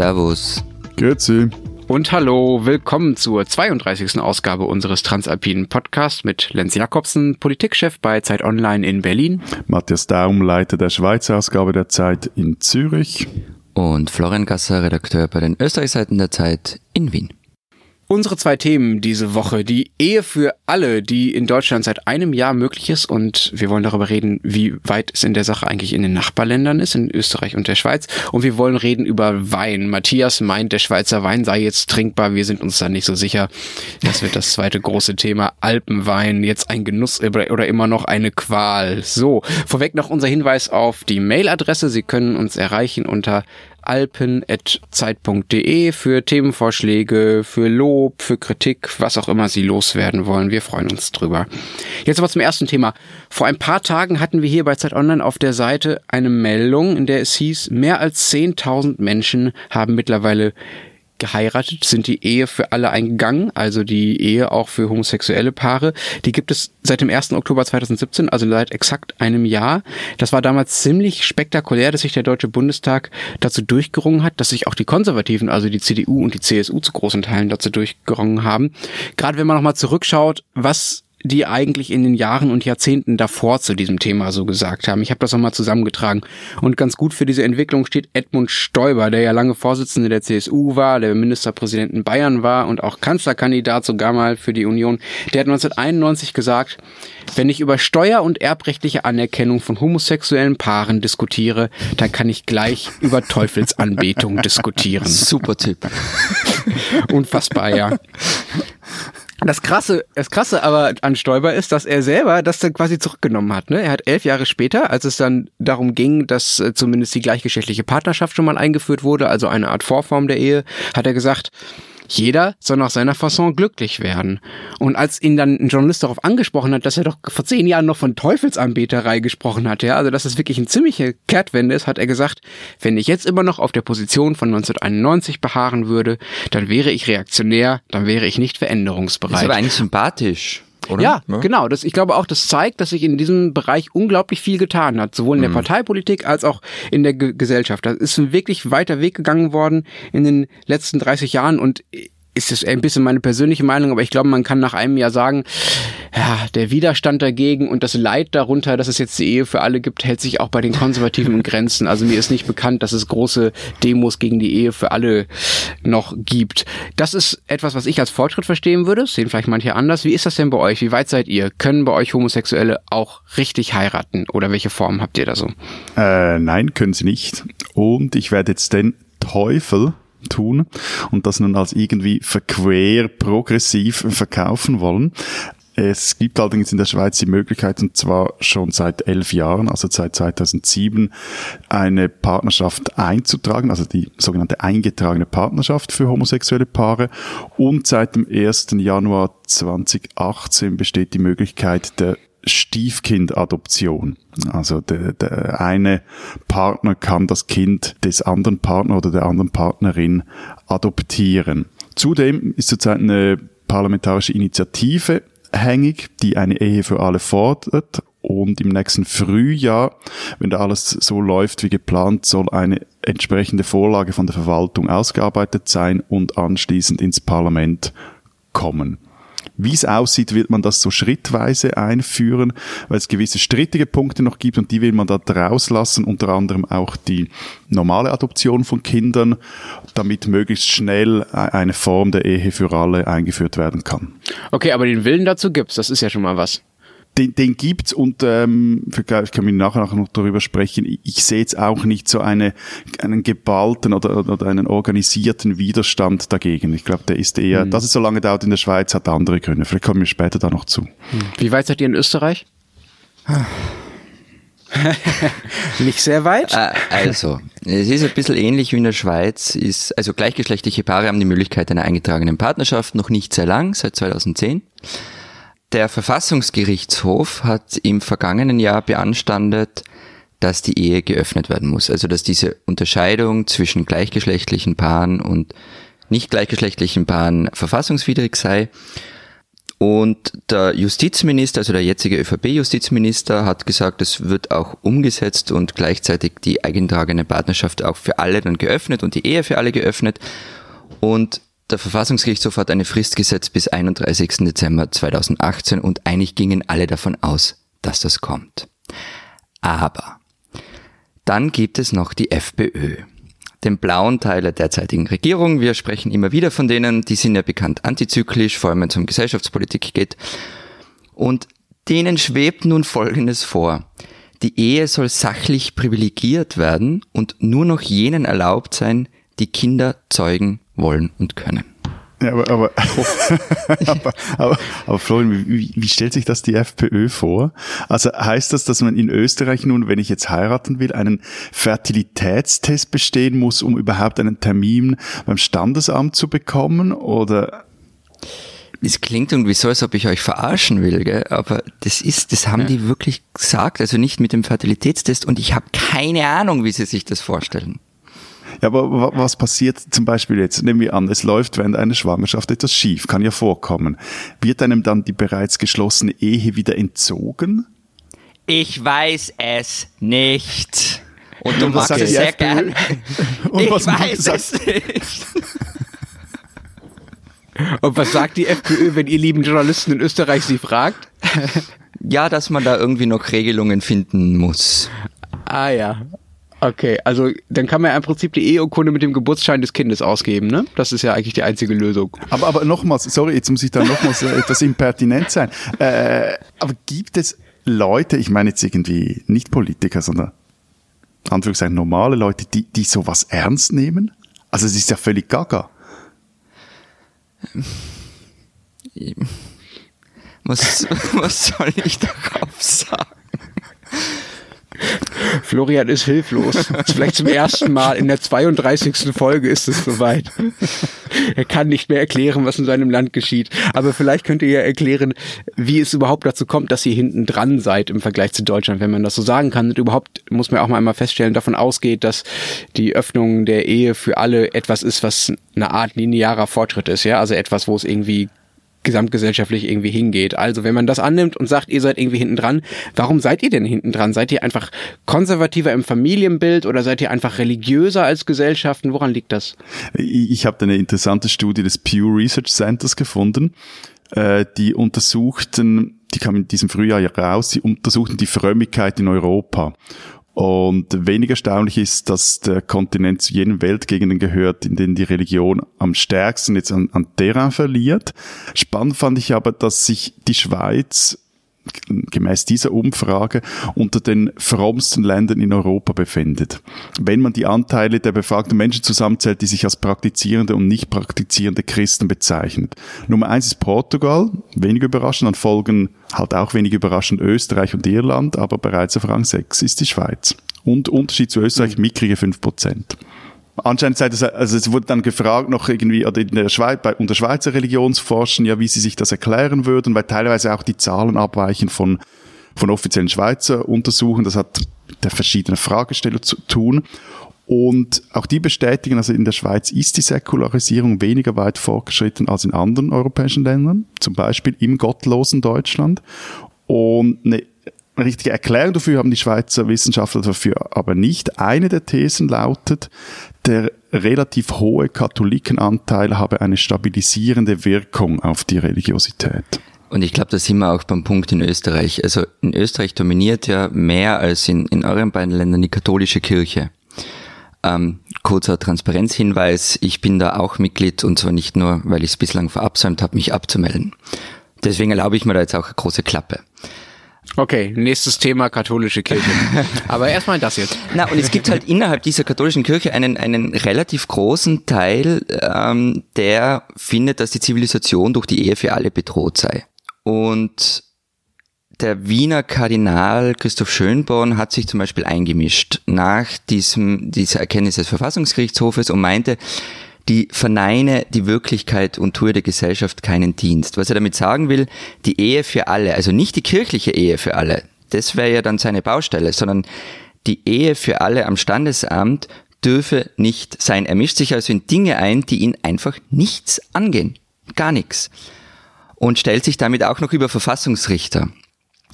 Servus. Grüezi. Und hallo, willkommen zur 32. Ausgabe unseres Transalpinen Podcasts mit Lenz Jakobsen, Politikchef bei Zeit Online in Berlin. Matthias Daum, Leiter der Schweizer Ausgabe der Zeit in Zürich. Und Florian Gasser, Redakteur bei den Österreichseiten der Zeit in Wien. Unsere zwei Themen diese Woche. Die Ehe für alle, die in Deutschland seit einem Jahr möglich ist. Und wir wollen darüber reden, wie weit es in der Sache eigentlich in den Nachbarländern ist, in Österreich und der Schweiz. Und wir wollen reden über Wein. Matthias meint, der Schweizer Wein sei jetzt trinkbar. Wir sind uns da nicht so sicher. Das wird das zweite große Thema. Alpenwein, jetzt ein Genuss oder immer noch eine Qual. So, vorweg noch unser Hinweis auf die Mailadresse. Sie können uns erreichen unter alpen.zeit.de für Themenvorschläge, für Lob, für Kritik, was auch immer Sie loswerden wollen. Wir freuen uns drüber. Jetzt aber zum ersten Thema. Vor ein paar Tagen hatten wir hier bei Zeit Online auf der Seite eine Meldung, in der es hieß, mehr als 10.000 Menschen haben mittlerweile geheiratet, sind die Ehe für alle eingegangen, also die Ehe auch für homosexuelle Paare. Die gibt es seit dem 1. Oktober 2017, also seit exakt einem Jahr. Das war damals ziemlich spektakulär, dass sich der Deutsche Bundestag dazu durchgerungen hat, dass sich auch die Konservativen, also die CDU und die CSU zu großen Teilen dazu durchgerungen haben. Gerade wenn man nochmal zurückschaut, was die eigentlich in den Jahren und Jahrzehnten davor zu diesem Thema so gesagt haben. Ich habe das nochmal zusammengetragen. Und ganz gut für diese Entwicklung steht Edmund Stoiber, der ja lange Vorsitzende der CSU war, der Ministerpräsident in Bayern war und auch Kanzlerkandidat sogar mal für die Union. Der hat 1991 gesagt, wenn ich über Steuer- und erbrechtliche Anerkennung von homosexuellen Paaren diskutiere, dann kann ich gleich über Teufelsanbetung diskutieren. Super Typ. Unfassbar, ja. Das krasse, das krasse aber an Stoiber ist, dass er selber das dann quasi zurückgenommen hat. Ne? Er hat elf Jahre später, als es dann darum ging, dass äh, zumindest die gleichgeschlechtliche Partnerschaft schon mal eingeführt wurde, also eine Art Vorform der Ehe, hat er gesagt, jeder soll nach seiner Fasson glücklich werden. Und als ihn dann ein Journalist darauf angesprochen hat, dass er doch vor zehn Jahren noch von Teufelsanbeterei gesprochen hat, ja, also dass es wirklich eine ziemliche Kehrtwende ist, hat er gesagt, wenn ich jetzt immer noch auf der Position von 1991 beharren würde, dann wäre ich reaktionär, dann wäre ich nicht veränderungsbereit. Das ist aber eigentlich sympathisch oder? Ja, ja, genau. Das, ich glaube auch, das zeigt, dass sich in diesem Bereich unglaublich viel getan hat, sowohl in der mhm. Parteipolitik als auch in der G Gesellschaft. Da ist ein wirklich weiter Weg gegangen worden in den letzten 30 Jahren und ist es ein bisschen meine persönliche Meinung, aber ich glaube, man kann nach einem Jahr sagen, ja, der Widerstand dagegen und das Leid darunter, dass es jetzt die Ehe für alle gibt, hält sich auch bei den Konservativen in Grenzen. Also mir ist nicht bekannt, dass es große Demos gegen die Ehe für alle noch gibt. Das ist etwas, was ich als Fortschritt verstehen würde. Das sehen vielleicht manche anders. Wie ist das denn bei euch? Wie weit seid ihr? Können bei euch Homosexuelle auch richtig heiraten? Oder welche Form habt ihr da so? Äh, nein, können sie nicht. Und ich werde jetzt den Teufel tun und das nun als irgendwie verquer, progressiv verkaufen wollen. Es gibt allerdings in der Schweiz die Möglichkeit, und zwar schon seit elf Jahren, also seit 2007, eine Partnerschaft einzutragen, also die sogenannte eingetragene Partnerschaft für homosexuelle Paare. Und seit dem 1. Januar 2018 besteht die Möglichkeit der Stiefkindadoption. Also der, der eine Partner kann das Kind des anderen Partners oder der anderen Partnerin adoptieren. Zudem ist zurzeit eine parlamentarische Initiative hängig, die eine Ehe für alle fordert. Und im nächsten Frühjahr, wenn da alles so läuft wie geplant, soll eine entsprechende Vorlage von der Verwaltung ausgearbeitet sein und anschließend ins Parlament kommen. Wie es aussieht, wird man das so schrittweise einführen, weil es gewisse strittige Punkte noch gibt und die will man da rauslassen, unter anderem auch die normale Adoption von Kindern, damit möglichst schnell e-, eine Form der Ehe für alle eingeführt werden kann. Okay, aber den Willen dazu gibt's, das ist ja schon mal was den, den gibt's und ähm, ich kann mir nachher noch darüber sprechen. Ich sehe jetzt auch nicht so eine, einen geballten oder, oder einen organisierten Widerstand dagegen. Ich glaube, der ist eher, mhm. dass es so lange dauert in der Schweiz, hat andere Gründe. Vielleicht kommen wir später da noch zu. Wie weit seid ihr in Österreich? Nicht sehr weit? Äh, also, es ist ein bisschen ähnlich wie in der Schweiz. Ist, also gleichgeschlechtliche Paare haben die Möglichkeit einer eingetragenen Partnerschaft, noch nicht sehr lang, seit 2010. Der Verfassungsgerichtshof hat im vergangenen Jahr beanstandet, dass die Ehe geöffnet werden muss. Also dass diese Unterscheidung zwischen gleichgeschlechtlichen Paaren und nicht gleichgeschlechtlichen Paaren verfassungswidrig sei. Und der Justizminister, also der jetzige ÖVP-Justizminister, hat gesagt, es wird auch umgesetzt und gleichzeitig die eingetragene Partnerschaft auch für alle dann geöffnet und die Ehe für alle geöffnet. Und der Verfassungsgerichtshof hat eine Frist gesetzt bis 31. Dezember 2018 und eigentlich gingen alle davon aus, dass das kommt. Aber dann gibt es noch die FPÖ den blauen Teil der derzeitigen Regierung. Wir sprechen immer wieder von denen, die sind ja bekannt antizyklisch, vor allem wenn es um Gesellschaftspolitik geht. Und denen schwebt nun Folgendes vor. Die Ehe soll sachlich privilegiert werden und nur noch jenen erlaubt sein, die Kinder zeugen wollen und können. Ja, aber, aber, aber, aber, aber Florian, wie, wie stellt sich das die FPÖ vor? Also heißt das, dass man in Österreich nun, wenn ich jetzt heiraten will, einen Fertilitätstest bestehen muss, um überhaupt einen Termin beim Standesamt zu bekommen? Oder es klingt irgendwie so, als ob ich euch verarschen will, gell? aber das ist, das haben ja. die wirklich gesagt, also nicht mit dem Fertilitätstest und ich habe keine Ahnung, wie sie sich das vorstellen. Ja, aber was passiert zum Beispiel jetzt? Nehmen wir an, es läuft während einer Schwangerschaft etwas schief, kann ja vorkommen. Wird einem dann die bereits geschlossene Ehe wieder entzogen? Ich weiß es nicht. Und du Und magst es sehr gern. ich weiß es nicht. Und was sagt die FPÖ, wenn ihr lieben Journalisten in Österreich sie fragt? Ja, dass man da irgendwie noch Regelungen finden muss. Ah ja, Okay, also dann kann man ja im Prinzip die Eheurkunde mit dem Geburtsschein des Kindes ausgeben, ne? Das ist ja eigentlich die einzige Lösung. Aber, aber nochmals, sorry, jetzt muss ich da nochmals äh, etwas impertinent sein. Äh, aber gibt es Leute, ich meine jetzt irgendwie nicht Politiker, sondern Anführungszeichen normale Leute, die, die sowas ernst nehmen? Also es ist ja völlig gaga. Was, was soll ich darauf sagen? Florian ist hilflos. Vielleicht zum ersten Mal in der 32. Folge ist es soweit. Er kann nicht mehr erklären, was in seinem Land geschieht. Aber vielleicht könnt ihr ja erklären, wie es überhaupt dazu kommt, dass ihr hinten dran seid im Vergleich zu Deutschland, wenn man das so sagen kann. Und überhaupt muss man auch mal einmal feststellen, davon ausgeht, dass die Öffnung der Ehe für alle etwas ist, was eine Art linearer Fortschritt ist. Ja, also etwas, wo es irgendwie gesamtgesellschaftlich irgendwie hingeht. Also wenn man das annimmt und sagt, ihr seid irgendwie hinten dran, warum seid ihr denn hinten dran? Seid ihr einfach konservativer im Familienbild oder seid ihr einfach religiöser als Gesellschaften? Woran liegt das? Ich habe eine interessante Studie des Pew Research Centers gefunden, äh, die untersuchten, die kam in diesem Frühjahr raus, die untersuchten die Frömmigkeit in Europa. Und weniger erstaunlich ist, dass der Kontinent zu jenen Weltgegenden gehört, in denen die Religion am stärksten jetzt an, an Terrain verliert. Spannend fand ich aber, dass sich die Schweiz gemäß dieser Umfrage unter den frommsten Ländern in Europa befindet. Wenn man die Anteile der befragten Menschen zusammenzählt, die sich als praktizierende und nicht praktizierende Christen bezeichnet. Nummer eins ist Portugal, wenig überraschend, dann folgen halt auch wenig überraschend Österreich und Irland, aber bereits auf Rang 6 ist die Schweiz. Und Unterschied zu Österreich, mickrige 5 Prozent anscheinend sei das, also es wurde dann gefragt noch irgendwie, oder in der Schweiz, bei, unter Schweizer Religionsforschern, ja, wie sie sich das erklären würden, weil teilweise auch die Zahlen abweichen von, von offiziellen Schweizer Untersuchen. Das hat mit der verschiedenen Fragesteller zu tun. Und auch die bestätigen, also in der Schweiz ist die Säkularisierung weniger weit fortgeschritten als in anderen europäischen Ländern, zum Beispiel im gottlosen Deutschland. Und eine eine richtige Erklärung dafür haben die Schweizer Wissenschaftler dafür aber nicht. Eine der Thesen lautet, der relativ hohe Katholikenanteil habe eine stabilisierende Wirkung auf die Religiosität. Und ich glaube, da sind wir auch beim Punkt in Österreich. Also in Österreich dominiert ja mehr als in, in euren beiden Ländern die katholische Kirche. Ähm, kurzer Transparenzhinweis, ich bin da auch Mitglied und zwar nicht nur, weil ich es bislang verabsäumt habe, mich abzumelden. Deswegen erlaube ich mir da jetzt auch eine große Klappe. Okay, nächstes Thema katholische Kirche. Aber erstmal das jetzt. Na, und es gibt halt innerhalb dieser katholischen Kirche einen, einen relativ großen Teil, ähm, der findet, dass die Zivilisation durch die Ehe für alle bedroht sei. Und der Wiener Kardinal Christoph Schönborn hat sich zum Beispiel eingemischt nach diesem, dieser Erkenntnis des Verfassungsgerichtshofes und meinte, die verneine die Wirklichkeit und tue der Gesellschaft keinen Dienst. Was er damit sagen will, die Ehe für alle, also nicht die kirchliche Ehe für alle, das wäre ja dann seine Baustelle, sondern die Ehe für alle am Standesamt dürfe nicht sein. Er mischt sich also in Dinge ein, die ihn einfach nichts angehen. Gar nichts. und stellt sich damit auch noch über Verfassungsrichter.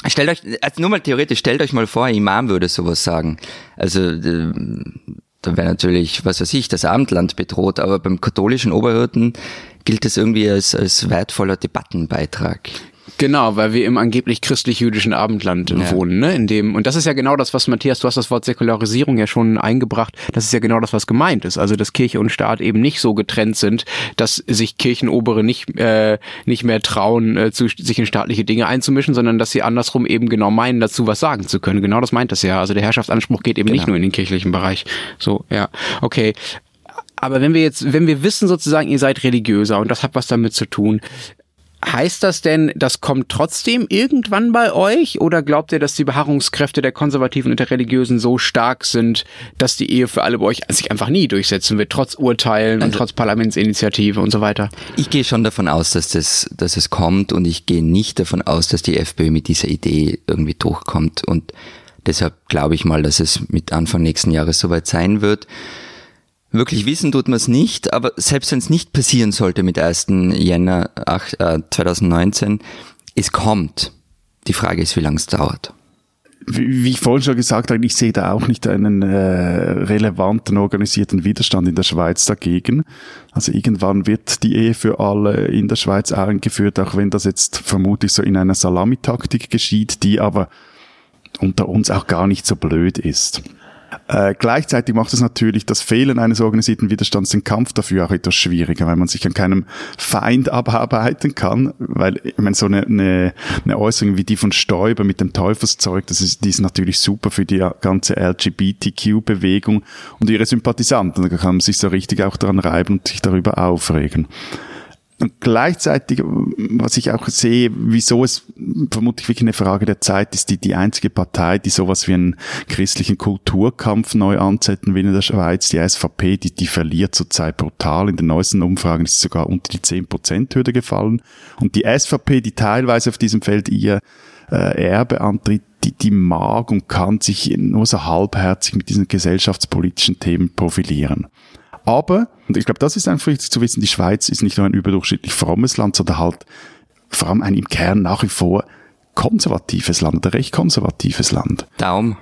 Stellt euch, also nur mal theoretisch, stellt euch mal vor, ein Imam würde sowas sagen. Also da wäre natürlich, was weiß ich, das Abendland bedroht, aber beim katholischen Oberhirten gilt das irgendwie als, als wertvoller Debattenbeitrag. Genau, weil wir im angeblich christlich-jüdischen Abendland ja. wohnen, ne? In dem und das ist ja genau das, was Matthias, du hast das Wort Säkularisierung ja schon eingebracht. Das ist ja genau das, was gemeint ist. Also dass Kirche und Staat eben nicht so getrennt sind, dass sich Kirchenobere nicht äh, nicht mehr trauen, äh, zu, sich in staatliche Dinge einzumischen, sondern dass sie andersrum eben genau meinen, dazu was sagen zu können. Genau das meint das ja. Also der Herrschaftsanspruch geht eben genau. nicht nur in den kirchlichen Bereich. So, ja, okay. Aber wenn wir jetzt, wenn wir wissen sozusagen, ihr seid religiöser und das hat was damit zu tun, Heißt das denn, das kommt trotzdem irgendwann bei euch? Oder glaubt ihr, dass die Beharrungskräfte der Konservativen und der Religiösen so stark sind, dass die Ehe für alle bei euch sich einfach nie durchsetzen wird, trotz Urteilen also, und trotz Parlamentsinitiative und so weiter? Ich gehe schon davon aus, dass, das, dass es kommt und ich gehe nicht davon aus, dass die FPÖ mit dieser Idee irgendwie durchkommt. Und deshalb glaube ich mal, dass es mit Anfang nächsten Jahres soweit sein wird. Wirklich wissen tut man es nicht, aber selbst wenn es nicht passieren sollte mit 1. Jänner 2019, es kommt. Die Frage ist, wie lange es dauert. Wie, wie ich vorhin schon gesagt habe, ich sehe da auch nicht einen äh, relevanten organisierten Widerstand in der Schweiz dagegen. Also irgendwann wird die Ehe für alle in der Schweiz eingeführt, auch wenn das jetzt vermutlich so in einer Salamitaktik geschieht, die aber unter uns auch gar nicht so blöd ist. Äh, gleichzeitig macht es natürlich das Fehlen eines organisierten Widerstands den Kampf dafür auch etwas schwieriger, weil man sich an keinem Feind abarbeiten kann, weil ich meine, so eine, eine, eine Äußerung wie die von Stoiber mit dem Teufelszeug, das ist, die ist natürlich super für die ganze LGBTQ-Bewegung und ihre Sympathisanten. Da kann man sich so richtig auch daran reiben und sich darüber aufregen. Und gleichzeitig, was ich auch sehe, wieso es vermutlich wirklich eine Frage der Zeit ist, die, die einzige Partei, die sowas wie einen christlichen Kulturkampf neu anzetteln will in der Schweiz, die SVP, die, die verliert zurzeit brutal. In den neuesten Umfragen ist sie sogar unter die 10%-Hürde gefallen. Und die SVP, die teilweise auf diesem Feld ihr äh, Erbe antritt, die, die mag und kann sich nur so halbherzig mit diesen gesellschaftspolitischen Themen profilieren. Aber, und ich glaube, das ist einfach wichtig zu wissen, die Schweiz ist nicht nur ein überdurchschnittlich frommes Land, sondern halt vor allem ein im Kern nach wie vor konservatives Land, ein recht konservatives Land. Daum.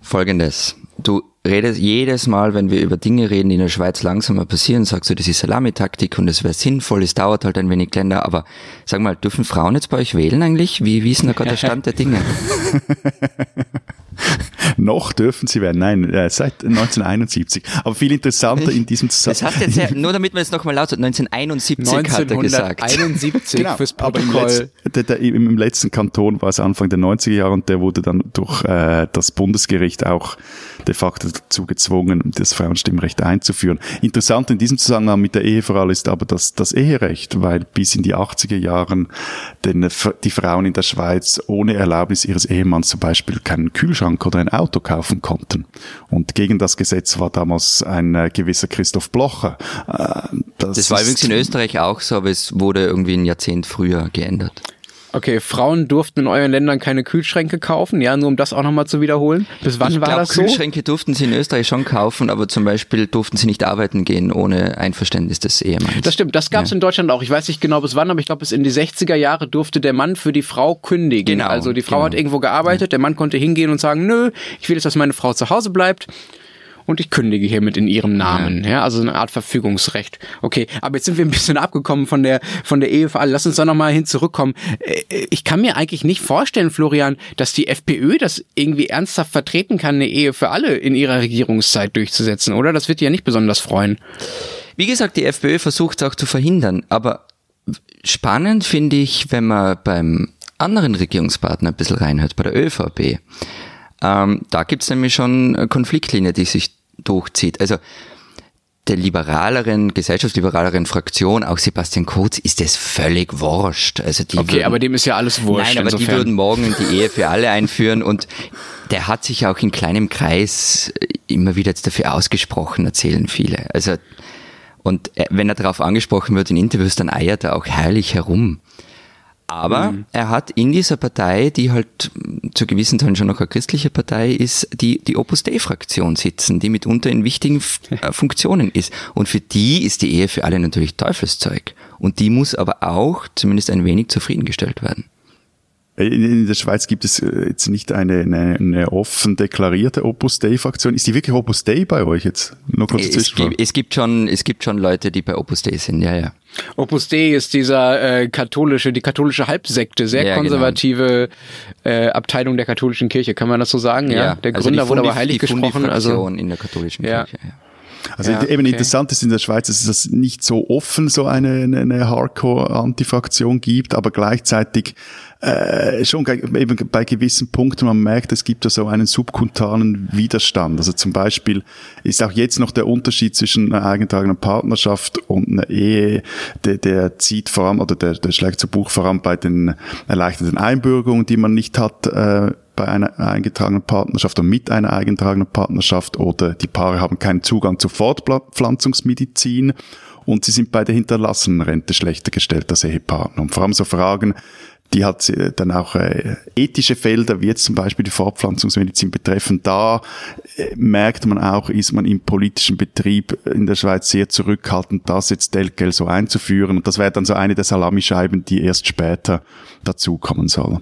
Folgendes. Du redest jedes Mal, wenn wir über Dinge reden, die in der Schweiz langsamer passieren, sagst du, das ist Salamitaktik und es wäre sinnvoll, es dauert halt ein wenig länger, aber sag mal, dürfen Frauen jetzt bei euch wählen eigentlich? Wie, wie ist denn da gerade der Stand der Dinge? Noch dürfen sie werden. Nein, äh, seit 1971. Aber viel interessanter in diesem Zusammenhang. Das hat jetzt nur damit man es nochmal laut 1971 hat er gesagt. 1971 genau, fürs Protokoll. Im, Letz-, im, Im, letzten Kanton war es Anfang der 90er Jahre und der wurde dann durch äh, das Bundesgericht auch de facto dazu gezwungen, das Frauenstimmrecht einzuführen. Interessant in diesem Zusammenhang mit der Ehe vor allem ist aber das, das Eherecht, weil bis in die 80er Jahren denn die Frauen in der Schweiz ohne Erlaubnis ihres Ehemanns zum Beispiel keinen Kühlschrank oder ein Auto kaufen konnten. Und gegen das Gesetz war damals ein äh, gewisser Christoph Blocher. Äh, das, das war übrigens in Österreich auch so, aber es wurde irgendwie ein Jahrzehnt früher geändert. Okay, Frauen durften in euren Ländern keine Kühlschränke kaufen, ja, nur um das auch nochmal zu wiederholen. Bis wann ich war glaub, das so? Kühlschränke durften sie in Österreich schon kaufen, aber zum Beispiel durften sie nicht arbeiten gehen ohne Einverständnis des Ehemanns. Das stimmt, das gab es ja. in Deutschland auch. Ich weiß nicht genau bis wann, aber ich glaube, bis in die 60er Jahre durfte der Mann für die Frau kündigen. Genau. Also die Frau genau. hat irgendwo gearbeitet, der Mann konnte hingehen und sagen, nö, ich will jetzt, dass meine Frau zu Hause bleibt und ich kündige hiermit in ihrem Namen. Ja. ja, also eine Art Verfügungsrecht. Okay, aber jetzt sind wir ein bisschen abgekommen von der von der Ehe für alle. Lass uns da nochmal hin zurückkommen. Äh, ich kann mir eigentlich nicht vorstellen, Florian, dass die FPÖ das irgendwie ernsthaft vertreten kann, eine Ehe für alle in ihrer Regierungszeit durchzusetzen, oder? Das wird die ja nicht besonders freuen. Wie gesagt, die FPÖ versucht es auch zu verhindern, aber spannend finde ich, wenn man beim anderen Regierungspartner ein bisschen reinhört, bei der ÖVP. Ähm, da gibt es nämlich schon eine Konfliktlinie, die sich durchzieht. Also der liberaleren, gesellschaftsliberaleren Fraktion, auch Sebastian Kurz, ist das völlig wurscht. Also die okay, würden, aber dem ist ja alles wurscht. Nein, aber insofern. die würden morgen die Ehe für alle einführen und der hat sich auch in kleinem Kreis immer wieder jetzt dafür ausgesprochen, erzählen viele. Also und wenn er darauf angesprochen wird in Interviews, dann eiert er auch herrlich herum. Aber mhm. er hat in dieser Partei, die halt zu gewissen Teilen schon noch eine christliche Partei ist, die, die Opus Dei-Fraktion sitzen, die mitunter in wichtigen äh, Funktionen ist. Und für die ist die Ehe für alle natürlich Teufelszeug. Und die muss aber auch zumindest ein wenig zufriedengestellt werden. In, der Schweiz gibt es äh, jetzt nicht eine, eine, eine offen deklarierte Opus Dei-Fraktion. Ist die wirklich Opus Dei bei euch jetzt? Nur kurz es, gibt, es gibt schon, es gibt schon Leute, die bei Opus Dei sind, ja, ja. Opus Dei ist dieser äh, katholische, die katholische Halbsekte, sehr ja, genau. konservative genau. äh, Abteilung der katholischen Kirche, kann man das so sagen? Ja. ja. Der also Gründer wurde aber heilig gesprochen. Also in der katholischen ja. Kirche. Ja. Also ja, eben okay. interessant ist in der Schweiz, dass es nicht so offen so eine, eine, Hardcore-Antifraktion gibt, aber gleichzeitig äh, schon eben bei gewissen Punkten, man merkt, es gibt da so einen subkutanen Widerstand. Also zum Beispiel ist auch jetzt noch der Unterschied zwischen einer eingetragenen Partnerschaft und einer Ehe, der, der zieht vor allem, oder der, der schlägt zu Buch vor allem bei den erleichterten Einbürgerungen, die man nicht hat, äh, bei einer eingetragenen Partnerschaft und mit einer eingetragenen Partnerschaft oder die Paare haben keinen Zugang zur Fortpflanzungsmedizin und sie sind bei der Hinterlassenenrente schlechter gestellt als Ehepartner. Und vor allem so Fragen, die hat dann auch äh, ethische Felder, wie jetzt zum Beispiel die Fortpflanzungsmedizin betreffen. Da äh, merkt man auch, ist man im politischen Betrieb in der Schweiz sehr zurückhaltend, das jetzt Delgel so einzuführen. Und das wäre dann so eine der Salamischeiben, die erst später dazukommen soll.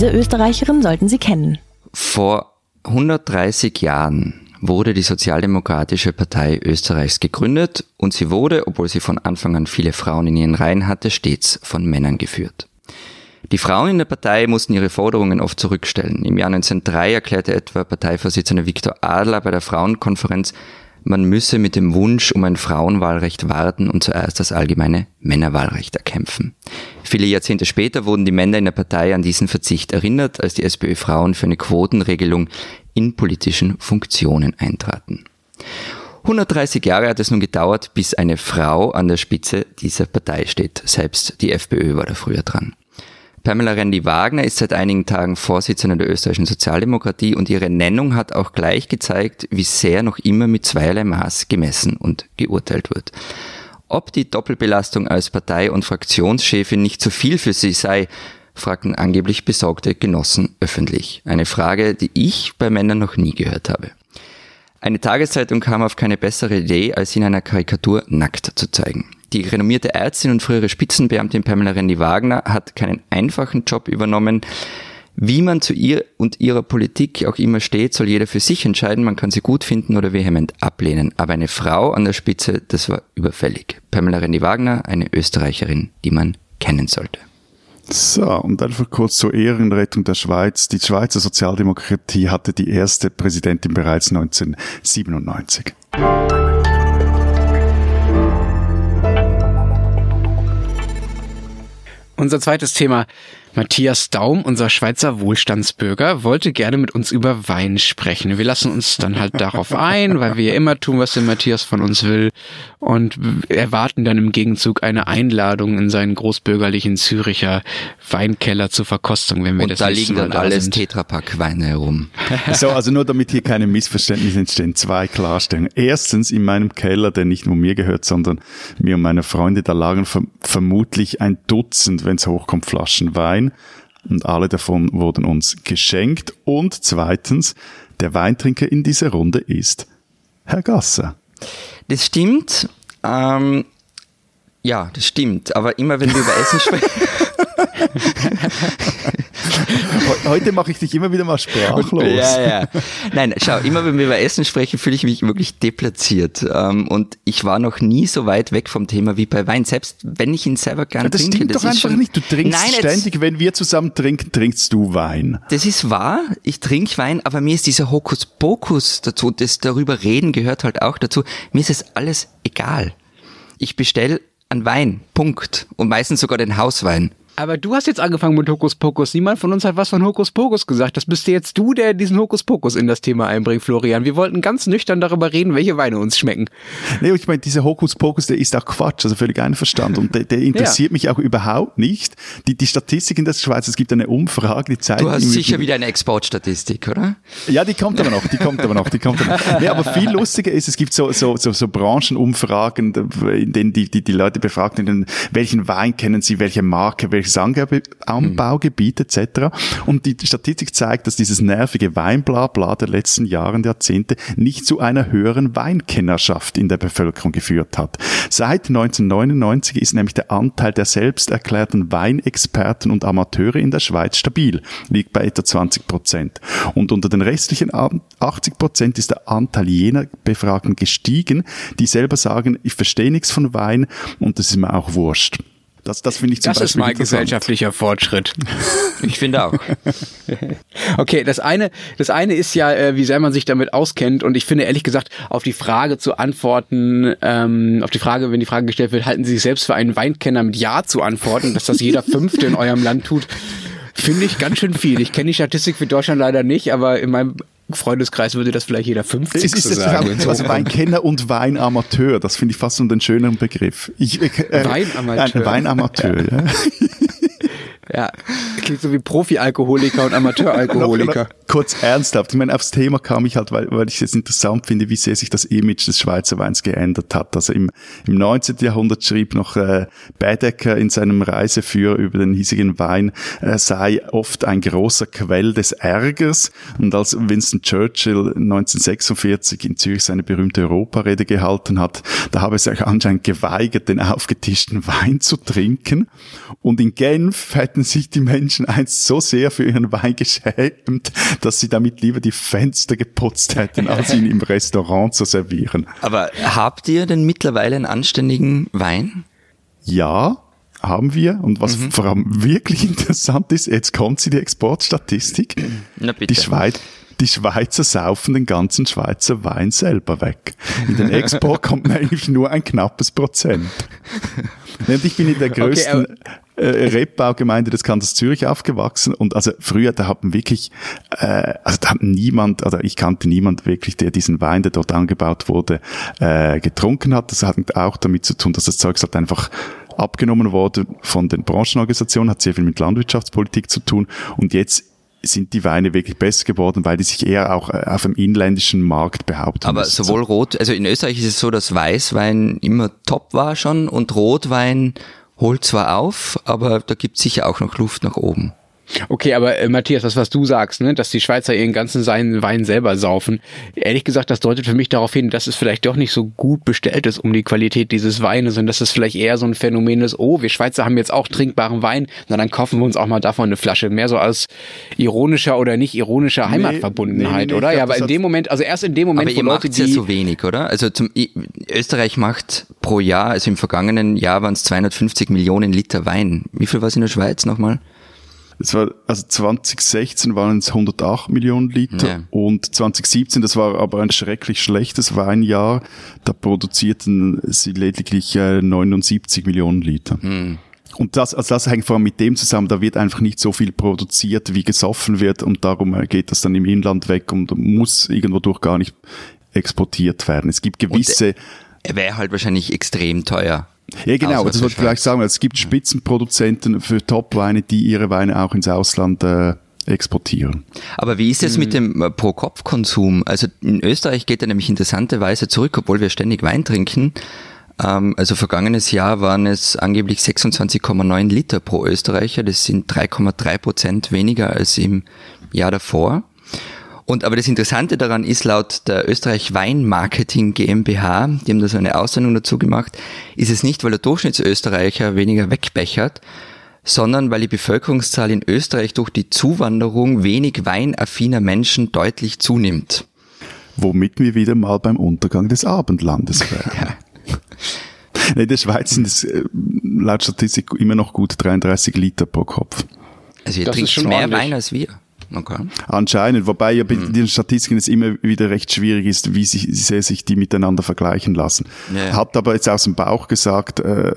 Diese Österreicherin sollten Sie kennen. Vor 130 Jahren wurde die Sozialdemokratische Partei Österreichs gegründet und sie wurde, obwohl sie von Anfang an viele Frauen in ihren Reihen hatte, stets von Männern geführt. Die Frauen in der Partei mussten ihre Forderungen oft zurückstellen. Im Jahr 1903 erklärte etwa Parteivorsitzender Viktor Adler bei der Frauenkonferenz, man müsse mit dem Wunsch um ein Frauenwahlrecht warten und zuerst das allgemeine Männerwahlrecht erkämpfen. Viele Jahrzehnte später wurden die Männer in der Partei an diesen Verzicht erinnert, als die SPÖ Frauen für eine Quotenregelung in politischen Funktionen eintraten. 130 Jahre hat es nun gedauert, bis eine Frau an der Spitze dieser Partei steht. Selbst die FPÖ war da früher dran. Pamela Rendi-Wagner ist seit einigen Tagen Vorsitzende der österreichischen Sozialdemokratie und ihre Nennung hat auch gleich gezeigt, wie sehr noch immer mit zweierlei Maß gemessen und geurteilt wird. Ob die Doppelbelastung als Partei- und Fraktionschefin nicht zu viel für sie sei, fragten angeblich besorgte Genossen öffentlich. Eine Frage, die ich bei Männern noch nie gehört habe. Eine Tageszeitung kam auf keine bessere Idee, als in einer Karikatur nackt zu zeigen. Die renommierte Ärztin und frühere Spitzenbeamtin Pamela Rendi-Wagner hat keinen einfachen Job übernommen. Wie man zu ihr und ihrer Politik auch immer steht, soll jeder für sich entscheiden. Man kann sie gut finden oder vehement ablehnen. Aber eine Frau an der Spitze, das war überfällig. Pamela Rendi-Wagner, eine Österreicherin, die man kennen sollte. So, und einfach kurz zur Ehrenrettung der Schweiz. Die Schweizer Sozialdemokratie hatte die erste Präsidentin bereits 1997. Unser zweites Thema Matthias Daum, unser Schweizer Wohlstandsbürger, wollte gerne mit uns über Wein sprechen. Wir lassen uns dann halt darauf ein, weil wir ja immer tun, was der Matthias von uns will und erwarten dann im Gegenzug eine Einladung in seinen großbürgerlichen Züricher Weinkeller zur Verkostung, wenn wir und das da liegen dann da alles Tetrapack-Weine herum. So, also nur damit hier keine Missverständnisse entstehen, zwei Klarstellungen. Erstens, in meinem Keller, der nicht nur mir gehört, sondern mir und meiner Freunde, da lagen vermutlich ein Dutzend, wenn es hochkommt, Flaschen Wein Wein und alle davon wurden uns geschenkt. Und zweitens, der Weintrinker in dieser Runde ist Herr Gasser. Das stimmt. Ähm, ja, das stimmt. Aber immer wenn wir über Essen sprechen. Heute mache ich dich immer wieder mal sprachlos. Ja, ja. Nein, schau, immer wenn wir über Essen sprechen, fühle ich mich wirklich deplatziert. Ähm, und ich war noch nie so weit weg vom Thema wie bei Wein. Selbst wenn ich ihn selber gerne das trinke. Stimmt das doch einfach nicht. Du trinkst Nein, ständig, wenn wir zusammen trinken, trinkst du Wein. Das ist wahr. Ich trinke Wein, aber mir ist dieser Hokuspokus dazu, das darüber reden gehört halt auch dazu. Mir ist es alles egal. Ich bestelle einen Wein. Punkt. Und meistens sogar den Hauswein. Aber du hast jetzt angefangen mit Hokuspokus. Niemand von uns hat was von Hokuspokus gesagt. Das bist jetzt du, der diesen Hokuspokus in das Thema einbringt, Florian. Wir wollten ganz nüchtern darüber reden, welche Weine uns schmecken. Nee, ich meine, dieser Hokuspokus, der ist auch Quatsch, also völlig einverstanden. Und der, der interessiert ja. mich auch überhaupt nicht. Die, die Statistik in der Schweiz, es gibt eine Umfrage, die zeigt... Du hast sicher wieder eine Exportstatistik, oder? Ja, die kommt aber noch, die kommt aber noch, die kommt aber noch. Nee, aber viel lustiger ist, es gibt so, so, so, so Branchenumfragen, in denen die, die, die Leute befragen, welchen Wein kennen sie, welche Marke, welches Anbaugebiet etc. Und die Statistik zeigt, dass dieses nervige Weinblabla der letzten Jahre und Jahrzehnte nicht zu einer höheren Weinkennerschaft in der Bevölkerung geführt hat. Seit 1999 ist nämlich der Anteil der selbst erklärten Weinexperten und Amateure in der Schweiz stabil, liegt bei etwa 20 Prozent. Und unter den restlichen 80 Prozent ist der Anteil jener Befragten gestiegen, die selber sagen, ich verstehe nichts von Wein und das ist mir auch wurscht. Das, das finde ich zum das Beispiel ist mal gesellschaftlicher Fortschritt. Ich finde auch. okay, das eine, das eine ist ja, äh, wie sehr man sich damit auskennt. Und ich finde ehrlich gesagt, auf die Frage zu antworten, ähm, auf die Frage, wenn die Frage gestellt wird, halten Sie sich selbst für einen Weinkenner mit Ja zu antworten, dass das jeder Fünfte in eurem Land tut, finde ich ganz schön viel. Ich kenne die Statistik für Deutschland leider nicht, aber in meinem Freundeskreis würde das vielleicht jeder 50 es ist sagen. Auch, also Weinkenner und Weinamateur, das finde ich fast so einen schöneren Begriff. Ich, äh, Weinamateur. Ein Weinamateur, ja. ja. Ja, klingt so wie Profi-Alkoholiker und Amateur-Alkoholiker. kurz ernsthaft. Ich meine, aufs Thema kam ich halt, weil, weil ich es interessant finde, wie sehr sich das Image des Schweizer Weins geändert hat. Also im, im 19. Jahrhundert schrieb noch äh, Baedeker in seinem Reiseführer über den hiesigen Wein, äh, sei oft ein großer Quell des Ärgers. Und als Winston Churchill 1946 in Zürich seine berühmte Europarede gehalten hat, da habe er sich anscheinend geweigert, den aufgetischten Wein zu trinken. Und in Genf hätten sich die Menschen einst so sehr für ihren Wein geschämt, dass sie damit lieber die Fenster geputzt hätten, als ihn im Restaurant zu servieren. Aber habt ihr denn mittlerweile einen anständigen Wein? Ja, haben wir. Und was mhm. vor allem wirklich interessant ist, jetzt kommt sie die Exportstatistik. Na bitte. Die Schweiz, die Schweizer saufen den ganzen Schweizer Wein selber weg. In den Export kommt eigentlich nur ein knappes Prozent. Und ich bin in der größten okay, äh, Rebbaugemeinde des Kantons Zürich aufgewachsen und also früher, da hatten wirklich, äh, also da hat niemand, oder ich kannte niemand wirklich, der diesen Wein, der dort angebaut wurde, äh, getrunken hat. Das hat auch damit zu tun, dass das Zeug halt einfach abgenommen wurde von den Branchenorganisationen, hat sehr viel mit Landwirtschaftspolitik zu tun und jetzt sind die Weine wirklich besser geworden, weil die sich eher auch äh, auf dem inländischen Markt behaupten. Aber müssen. sowohl Rot, also in Österreich ist es so, dass Weißwein immer top war schon und Rotwein holt zwar auf, aber da gibt es sicher auch noch Luft nach oben. Okay, aber äh, Matthias, das, was du sagst, ne, dass die Schweizer ihren ganzen Wein selber saufen, ehrlich gesagt, das deutet für mich darauf hin, dass es vielleicht doch nicht so gut bestellt ist um die Qualität dieses Weines und dass es vielleicht eher so ein Phänomen ist, oh, wir Schweizer haben jetzt auch trinkbaren Wein, na dann kaufen wir uns auch mal davon eine Flasche. Mehr so als ironischer oder nicht ironischer Heimatverbundenheit, nee, nee, nee, oder? Ja, aber in dem Moment, also erst in dem Moment, aber wo Leute, die... ja so wenig, oder? Also zum, Österreich macht pro Jahr, also im vergangenen Jahr waren es 250 Millionen Liter Wein. Wie viel war es in der Schweiz nochmal? Es war, also 2016 waren es 108 Millionen Liter ja. und 2017, das war aber ein schrecklich schlechtes Weinjahr, da produzierten sie lediglich äh, 79 Millionen Liter. Hm. Und das, also das hängt vor allem mit dem zusammen, da wird einfach nicht so viel produziert, wie gesoffen wird und darum äh, geht das dann im Inland weg und muss irgendwo durch gar nicht exportiert werden. Es gibt gewisse... er wäre halt wahrscheinlich extrem teuer. Ja, genau, das wollte ich vielleicht sagen. Es gibt Spitzenproduzenten für Top-Weine, die ihre Weine auch ins Ausland äh, exportieren. Aber wie ist es mit dem äh, Pro-Kopf-Konsum? Also in Österreich geht er nämlich interessanterweise zurück, obwohl wir ständig Wein trinken. Ähm, also vergangenes Jahr waren es angeblich 26,9 Liter pro Österreicher. Das sind 3,3 Prozent weniger als im Jahr davor. Und aber das Interessante daran ist, laut der Österreich Weinmarketing GmbH, die haben da so eine Aussendung dazu gemacht, ist es nicht, weil der Durchschnittsösterreicher weniger wegbechert, sondern weil die Bevölkerungszahl in Österreich durch die Zuwanderung wenig weinaffiner Menschen deutlich zunimmt. Womit wir wieder mal beim Untergang des Abendlandes wären. ja. In der Schweiz sind es äh, laut Statistik immer noch gut 33 Liter pro Kopf. Also ihr trinkt mehr ordentlich. Wein als wir. Okay. Anscheinend, wobei ja bei den Statistiken es immer wieder recht schwierig ist, wie sich, sehr sich die miteinander vergleichen lassen. Ja. Hat aber jetzt aus dem Bauch gesagt äh,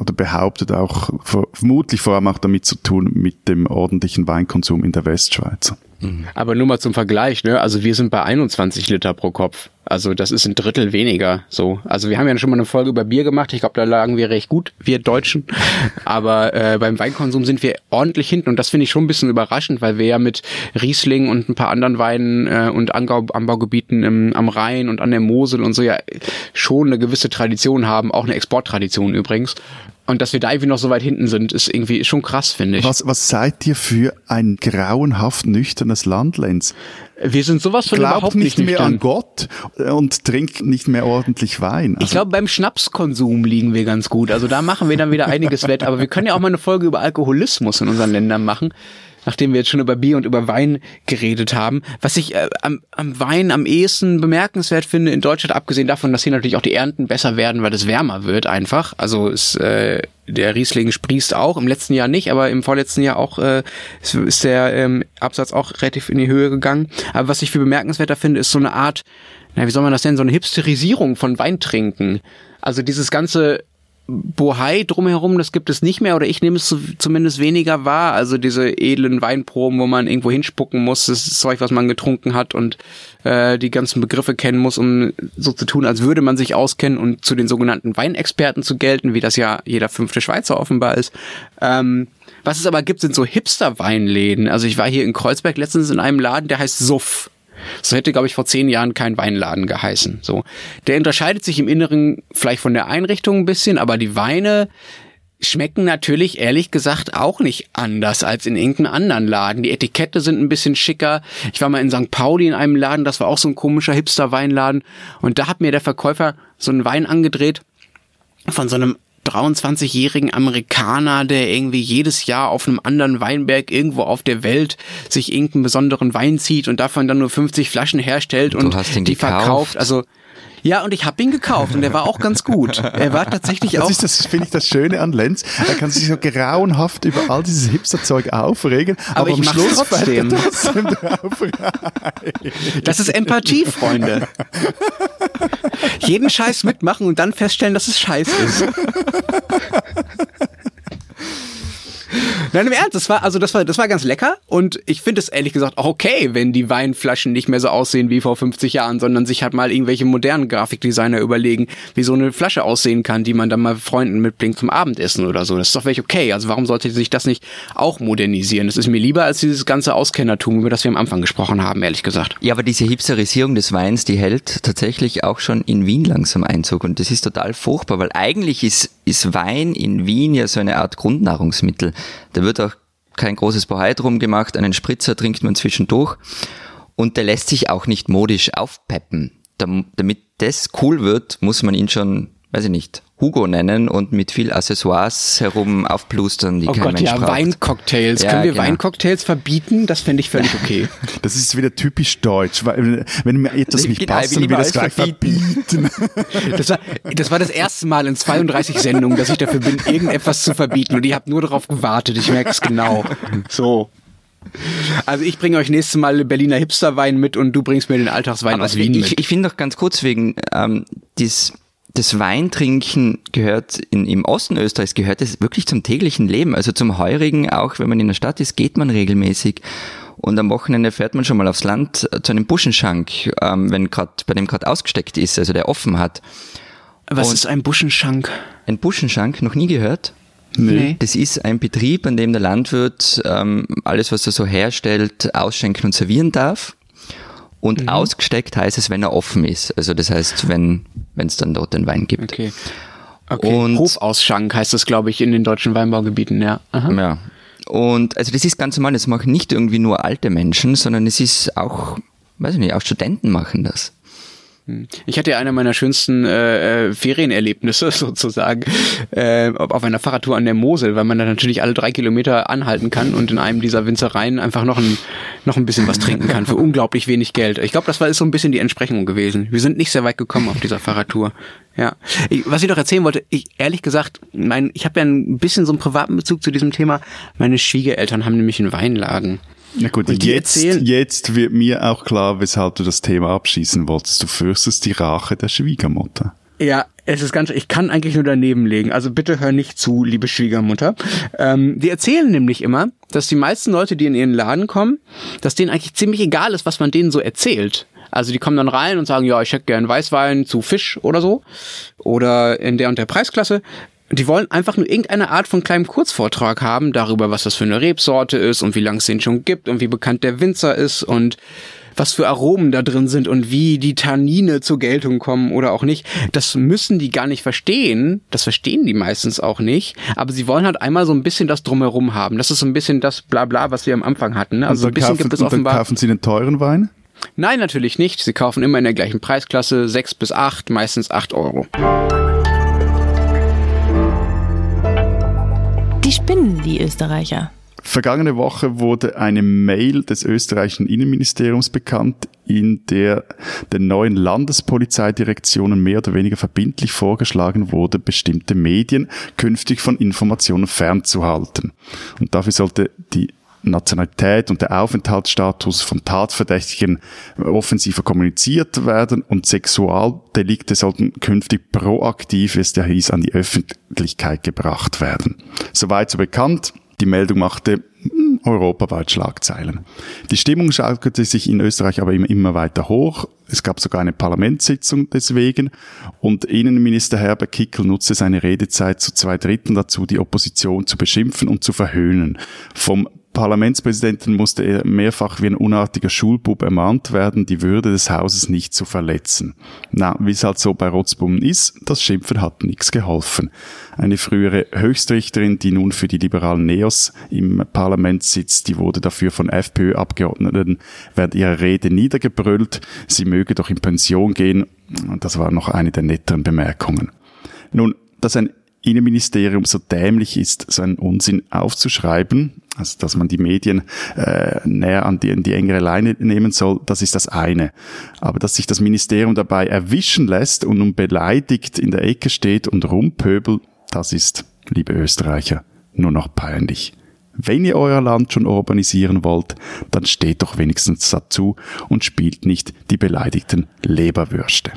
oder behauptet auch ver- vermutlich vor allem auch damit zu tun mit dem ordentlichen Weinkonsum in der Westschweiz. Aber nur mal zum Vergleich, ne? Also wir sind bei 21 Liter pro Kopf. Also das ist ein Drittel weniger. So, also wir haben ja schon mal eine Folge über Bier gemacht. Ich glaube, da lagen wir recht gut, wir Deutschen. Aber äh, beim Weinkonsum sind wir ordentlich hinten und das finde ich schon ein bisschen überraschend, weil wir ja mit Riesling und ein paar anderen Weinen äh, und Angau Anbaugebieten im, am Rhein und an der Mosel und so ja schon eine gewisse Tradition haben, auch eine Exporttradition übrigens. Und dass wir da irgendwie noch so weit hinten sind, ist irgendwie schon krass, finde ich. Was, was seid ihr für ein grauenhaft nüchternes Land, Lenz? Wir sind sowas von Glaubt überhaupt nicht nicht mehr an Gott und trinkt nicht mehr ordentlich Wein. Ich Also, glaube, beim Schnapskonsum liegen wir ganz gut. Also da machen wir dann wieder einiges wett. Aber wir können ja auch mal eine Folge über Alkoholismus in unseren Ländern machen. Nachdem wir jetzt schon über Bier und über Wein geredet haben. Was ich äh, am, am Wein am ehesten bemerkenswert finde in Deutschland, abgesehen davon, dass hier natürlich auch die Ernten besser werden, weil es wärmer wird einfach. Also ist, äh, der Riesling sprießt auch, im letzten Jahr nicht, aber im vorletzten Jahr auch äh, ist, ist der ähm, Absatz auch relativ in die Höhe gegangen. Aber was ich viel bemerkenswerter finde, ist so eine Art, na, wie soll man das nennen, so eine Hipsterisierung von Weintrinken. Also dieses ganze Bohai drumherum, das gibt es nicht mehr oder ich nehme es zu, zumindest weniger wahr. Also diese edlen Weinproben, wo man irgendwo hinspucken muss, das Zeug, was man getrunken hat und äh, die ganzen Begriffe kennen muss, um so zu tun, als würde man sich auskennen und zu den sogenannten Weinexperten zu gelten, wie das ja jeder fünfte Schweizer offenbar ist. Ähm, was es aber gibt, sind so Hipster-Weinläden. Also ich war hier in Kreuzberg letztens in einem Laden, der heißt Suff. So hätte, glaube ich, vor zehn Jahren kein Weinladen geheißen. So. Der unterscheidet sich im Inneren vielleicht von der Einrichtung ein bisschen, aber die Weine schmecken natürlich ehrlich gesagt auch nicht anders als in irgendeinem anderen Laden. Die Etikette sind ein bisschen schicker. Ich war mal in St. Pauli in einem Laden, das war auch so ein komischer Hipster-Weinladen. Und da hat mir der Verkäufer so einen Wein angedreht von so einem 23-jährigen Amerikaner, der irgendwie jedes Jahr auf einem anderen Weinberg irgendwo auf der Welt sich irgendeinen besonderen Wein zieht und davon dann nur 50 Flaschen herstellt und ihn die gekauft. verkauft. Also ja, und ich habe ihn gekauft und der war auch ganz gut. Er war tatsächlich das auch ist das, finde ich, das Schöne an Lenz. Er kann sich so grauenhaft über all dieses Hipster-Zeug aufregen, aber, Aber ich am Schluss trotzdem. er trotzdem drauf rein. Das ist Empathie, Freunde. Jeden Scheiß mitmachen und dann feststellen, dass es Scheiß ist. Nein, im Ernst, das war, also das war, das war ganz lecker und ich finde es ehrlich gesagt auch okay, wenn die Weinflaschen nicht mehr so aussehen wie vor 50 Jahren, sondern sich halt mal irgendwelche modernen Grafikdesigner überlegen, wie so eine Flasche aussehen kann, die man dann mal Freunden mitbringt zum Abendessen oder so. Das ist doch wirklich okay. Also warum sollte sich das nicht auch modernisieren? Das ist mir lieber als dieses ganze Auskennertum, über das wir am Anfang gesprochen haben, ehrlich gesagt. Ja, aber diese Hipsterisierung des Weins, die hält tatsächlich auch schon in Wien langsam Einzug und das ist total furchtbar, weil eigentlich ist, ist Wein in Wien ja so eine Art Grundnahrungsmittel. Da wird auch kein großes Bohai drum gemacht, einen Spritzer trinkt man zwischendurch und der lässt sich auch nicht modisch aufpeppen. Dam- Damit das cool wird, muss man ihn schon, weiß ich nicht, Hugo nennen und mit viel Accessoires herum aufplustern, die Oh kein Gott, Mensch ja, braucht. Weincocktails. Ja, Können wir genau. Weincocktails verbieten? Das fände ich völlig okay. Das ist wieder typisch deutsch, weil wenn mir etwas nicht passt, dann ich das gleich verbieten. Das war, das war das erste Mal in 32 Sendungen, dass ich dafür bin, irgendetwas zu verbieten. Und ihr habt nur darauf gewartet. Ich merke es genau. So. Also ich bringe euch nächstes Mal Berliner Hipsterwein mit und du bringst mir den Alltagswein Aber aus Wien ich, mit. ich finde noch ganz kurz wegen, ähm, dies, das Weintrinken gehört in, im Osten Österreichs gehört es wirklich zum täglichen Leben. Also zum Heurigen, auch wenn man in der Stadt ist, geht man regelmäßig. Und am Wochenende fährt man schon mal aufs Land äh, zu einem Buschenschank, ähm, wenn grad, bei dem gerade ausgesteckt ist, also der offen hat. Was und- ist ein Buschenschank? Ein Buschenschank, noch nie gehört? Nee. Das ist ein Betrieb, an dem der Landwirt ähm, alles, was er so herstellt, ausschenken und servieren darf. Und Mhm. ausgesteckt heißt es, wenn er offen ist. Also das heißt, wenn es dann dort den Wein gibt. Okay. Okay. Und- Hofausschank heißt das, glaube ich, in den deutschen Weinbaugebieten, ja. Aha. Ja. Und also das ist ganz normal, das machen nicht irgendwie nur alte Menschen, sondern es ist auch, weiß ich nicht, auch Studenten machen das. Ich hatte ja eine meiner schönsten äh, äh, Ferienerlebnisse sozusagen äh, auf einer Fahrradtour an der Mosel, weil man da natürlich alle drei Kilometer anhalten kann und in einem dieser Winzereien einfach noch ein, noch ein bisschen was trinken kann für unglaublich wenig Geld. Ich glaube, das war ist so ein bisschen die Entsprechung gewesen. Wir sind nicht sehr weit gekommen auf dieser Fahrradtour. Ja, ich, was ich noch erzählen wollte, ich ehrlich gesagt, mein, ich habe ja ein bisschen so einen privaten Bezug zu diesem Thema. Meine Schwiegereltern haben nämlich einen Weinladen. Na gut, jetzt, jetzt wird mir auch klar, weshalb du das Thema abschießen wolltest. Du fürchtest die Rache der Schwiegermutter. Ja, es ist ganz, ich kann eigentlich nur daneben legen. Also bitte hör nicht zu, liebe Schwiegermutter. Ähm, die erzählen nämlich immer, dass die meisten Leute, die in ihren Laden kommen, dass denen eigentlich ziemlich egal ist, was man denen so erzählt. Also die kommen dann rein und sagen, ja, ich hätte gern Weißwein zu Fisch oder so. Oder in der und der Preisklasse. Die wollen einfach nur irgendeine Art von kleinem Kurzvortrag haben darüber, was das für eine Rebsorte ist und wie lange es den schon gibt und wie bekannt der Winzer ist und was für Aromen da drin sind und wie die Tannine zur Geltung kommen oder auch nicht. Das müssen die gar nicht verstehen. Das verstehen die meistens auch nicht. Aber sie wollen halt einmal so ein bisschen das drumherum haben. Das ist so ein bisschen das Blabla, was wir am Anfang hatten. ne? Also so ein bisschen kaufen, gibt es und dann offenbar. kaufen sie den teuren Wein? Nein, natürlich nicht. Sie kaufen immer in der gleichen Preisklasse, 6 bis 8, meistens 8 Euro. Die spinnen, die Österreicher. Vergangene Woche wurde eine Mail des österreichischen Innenministeriums bekannt, in der den neuen Landespolizeidirektionen mehr oder weniger verbindlich vorgeschlagen wurde, bestimmte Medien künftig von Informationen fernzuhalten. Und dafür sollte die Nationalität und der Aufenthaltsstatus von Tatverdächtigen offensiver kommuniziert werden und Sexualdelikte sollten künftig proaktiv, wie es ja hieß, an die Öffentlichkeit gebracht werden. Soweit so bekannt. Die Meldung machte hm, europaweit Schlagzeilen. Die Stimmung schaukelte sich in Österreich aber immer, weiter hoch. Es gab sogar eine Parlamentssitzung deswegen und Innenminister Herbert Kickel nutzte seine Redezeit zu zwei Dritteln dazu, die Opposition zu beschimpfen und zu verhöhnen. Vom Parlamentspräsidenten musste er mehrfach wie ein unartiger Schulbub ermahnt werden, die Würde des Hauses nicht zu verletzen. Na, wie es halt so bei Rotzbummen ist, das Schimpfen hat nichts geholfen. Eine frühere Höchstrichterin, die nun für die liberalen Neos im Parlament sitzt, die wurde dafür von FPÖ-Abgeordneten während ihrer Rede niedergebrüllt, sie möge doch in Pension gehen. Das war noch eine der netteren Bemerkungen. Nun, dass ein Innenministerium so dämlich ist, so einen Unsinn aufzuschreiben, also dass man die Medien äh, näher an die, in die engere Leine nehmen soll, das ist das eine. Aber dass sich das Ministerium dabei erwischen lässt und nun beleidigt in der Ecke steht und rumpöbelt, das ist, liebe Österreicher, nur noch peinlich. Wenn ihr euer Land schon urbanisieren wollt, dann steht doch wenigstens dazu und spielt nicht die beleidigten Leberwürste.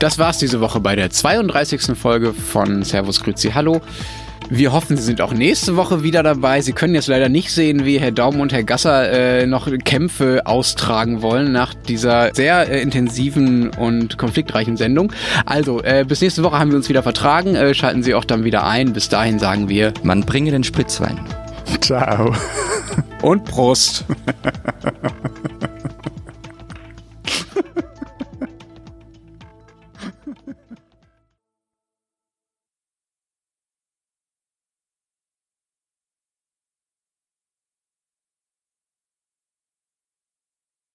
Das war's diese Woche bei der 32. Folge von Servus Grüezi Hallo. Wir hoffen, Sie sind auch nächste Woche wieder dabei. Sie können jetzt leider nicht sehen, wie Herr Daum und Herr Gasser äh, noch Kämpfe austragen wollen nach dieser sehr äh, intensiven und konfliktreichen Sendung. Also, äh, bis nächste Woche haben wir uns wieder vertragen. Äh, schalten Sie auch dann wieder ein. Bis dahin sagen wir Man bringe den Spritzwein. Ciao. und Prost.